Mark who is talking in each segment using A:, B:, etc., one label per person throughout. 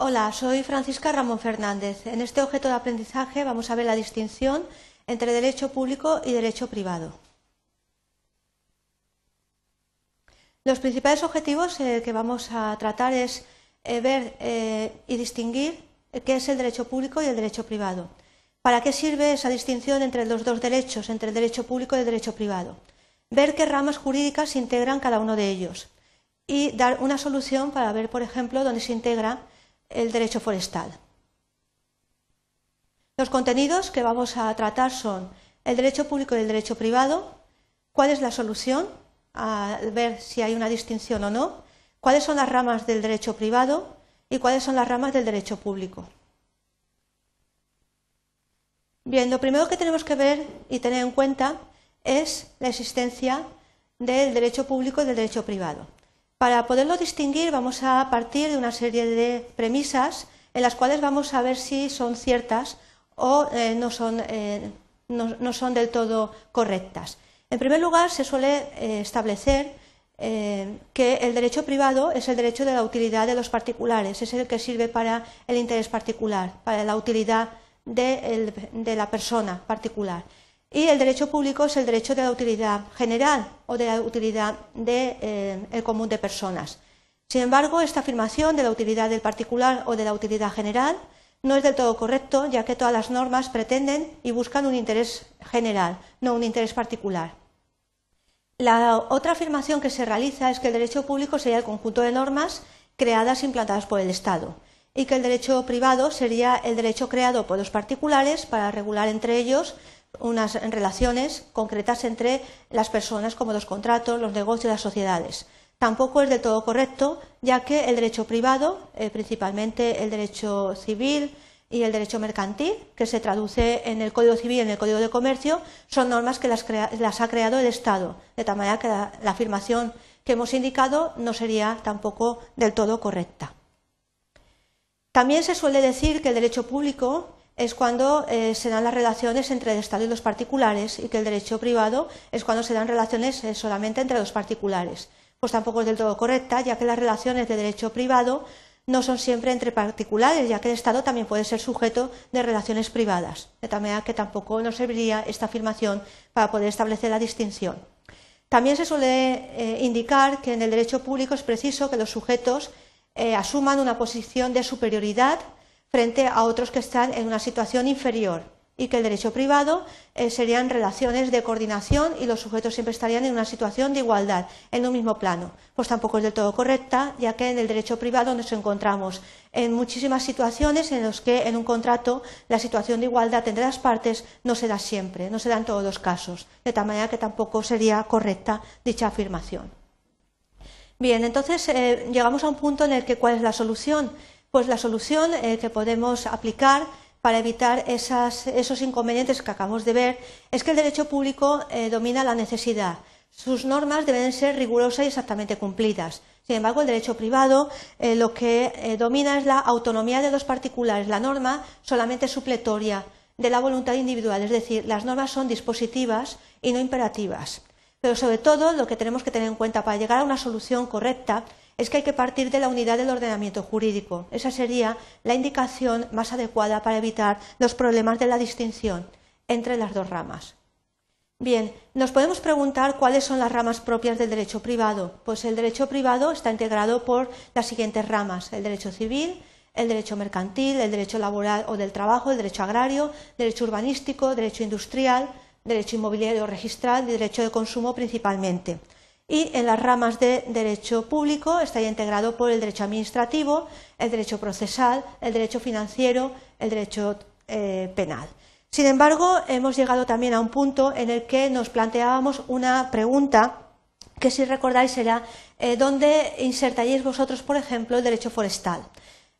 A: Hola, soy Francisca Ramón Fernández. En este objeto de aprendizaje vamos a ver la distinción entre derecho público y derecho privado. Los principales objetivos eh, que vamos a tratar es eh, ver eh, y distinguir qué es el derecho público y el derecho privado. ¿Para qué sirve esa distinción entre los dos derechos, entre el derecho público y el derecho privado? Ver qué ramas jurídicas integran cada uno de ellos y dar una solución para ver, por ejemplo, dónde se integra el derecho forestal. Los contenidos que vamos a tratar son el derecho público y el derecho privado, cuál es la solución, a ver si hay una distinción o no, cuáles son las ramas del derecho privado y cuáles son las ramas del derecho público. Bien, lo primero que tenemos que ver y tener en cuenta es la existencia del derecho público y del derecho privado. Para poderlo distinguir vamos a partir de una serie de premisas en las cuales vamos a ver si son ciertas o eh, no, son, eh, no, son, del todo correctas. En primer lugar, se suele eh, establecer que el derecho privado es el derecho de la utilidad de los particulares, es el que sirve para el interés particular, para la utilidad de la persona particular. Y el derecho público es el derecho de la utilidad general o de la utilidad del eh, común de personas. Sin embargo, esta afirmación de la utilidad del particular o de la utilidad general no es del todo correcto, ya que todas las normas pretenden y buscan un interés general, no un interés particular. La otra afirmación que se realiza es que el derecho público sería el conjunto de normas creadas e implantadas por el Estado y que el derecho privado sería el derecho creado por los particulares para regular entre ellos unas relaciones concretas entre las personas, como los contratos, los negocios las sociedades. Tampoco es del todo correcto, ya que el derecho privado, eh, principalmente el derecho civil y el derecho mercantil, que se traduce en el Código Civil y en el Código de Comercio, son normas que las, ha creado el Estado, de tal manera que la afirmación que hemos indicado no sería tampoco del todo correcta. También se suele decir que el derecho público es cuando eh, se dan las relaciones entre el Estado y los particulares y que el derecho privado es cuando se dan relaciones eh, solamente entre los particulares. Pues tampoco es del todo correcta, ya que las relaciones de derecho privado no son siempre entre particulares, ya que el Estado también puede ser sujeto de relaciones privadas. De tal manera que tampoco nos serviría esta afirmación para poder establecer la distinción. También se suele eh, indicar que en el derecho público es preciso que los sujetos asuman una posición de superioridad frente a otros que están en una situación inferior y que el derecho privado eh, serían relaciones de coordinación y los sujetos siempre estarían en una situación de igualdad, en un mismo plano. Pues tampoco es del todo correcta, ya que en el derecho privado nos encontramos en muchísimas situaciones en las que en un contrato la situación de igualdad entre las partes no se da siempre, no se da en todos los casos, de tal manera que tampoco sería correcta dicha afirmación. Bien, entonces eh, llegamos a un punto en el que cuál es la solución pues la solución eh, que podemos aplicar para evitar esos inconvenientes que acabamos de ver es que el derecho público eh, domina la necesidad. Sus normas deben ser rigurosas y exactamente cumplidas. Sin embargo, el derecho privado lo que domina es la autonomía de los particulares. La norma solamente es supletoria de la voluntad individual, es decir, las normas son dispositivas y no imperativas. Pero sobre todo lo que tenemos que tener en cuenta para llegar a una solución correcta es que hay que partir de la unidad del ordenamiento jurídico. Esa sería la indicación más adecuada para evitar los problemas de la distinción entre las dos ramas. Bien, nos podemos preguntar cuáles son las ramas propias del derecho privado. Pues el derecho privado está integrado por las siguientes ramas: el derecho civil, el derecho mercantil, el derecho laboral o del trabajo, el derecho agrario, derecho urbanístico, derecho industrial, derecho inmobiliario registral y derecho de consumo principalmente y en las ramas de derecho público está integrado por el derecho administrativo, el derecho procesal, el derecho financiero, el derecho eh, penal. Sin embargo, hemos llegado también a un punto en el que nos planteábamos una pregunta que, si recordáis, era eh, ¿dónde insertaríais vosotros, por ejemplo, el derecho forestal?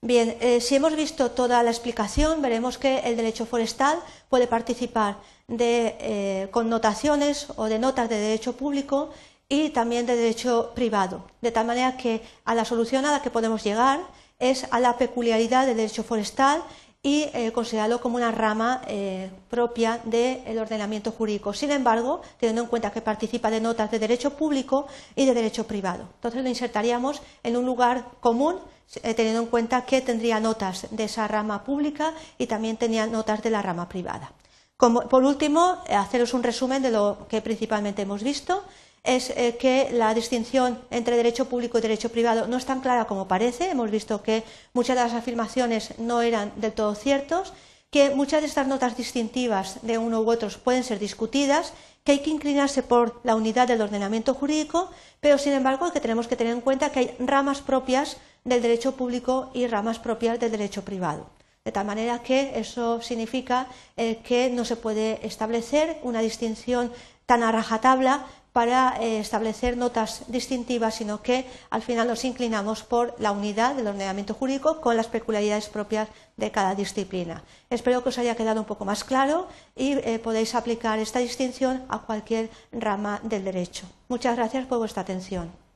A: Bien, eh, si hemos visto toda la explicación, veremos que el derecho forestal puede participar de connotaciones o de notas de derecho público y también de derecho privado, de tal manera que a la solución a la que podemos llegar es a la peculiaridad del derecho forestal y eh, considerarlo como una rama eh, propia del ordenamiento jurídico. Sin embargo, teniendo en cuenta que participa de notas de derecho público y de derecho privado. Entonces lo insertaríamos en un lugar común, eh, teniendo en cuenta que tendría notas de esa rama pública y también tenía notas de la rama privada. por último, haceros un resumen de lo que principalmente hemos visto es eh, que la distinción entre derecho público y derecho privado no es tan clara como parece. Hemos visto que muchas de las afirmaciones no eran del todo ciertos, que muchas de estas notas distintivas de uno u otros pueden ser discutidas, que hay que inclinarse por la unidad del ordenamiento jurídico, pero sin embargo que tenemos que tener en cuenta que hay ramas propias del derecho público y ramas propias del derecho privado. De tal manera que eso significa eh, que no se puede establecer una distinción tan a rajatabla para eh, establecer notas distintivas, sino que al final nos inclinamos por la unidad del ordenamiento jurídico con las peculiaridades propias de cada disciplina. Espero que os haya quedado un poco más claro y eh, podéis aplicar esta distinción a cualquier rama del derecho. Muchas gracias por vuestra atención.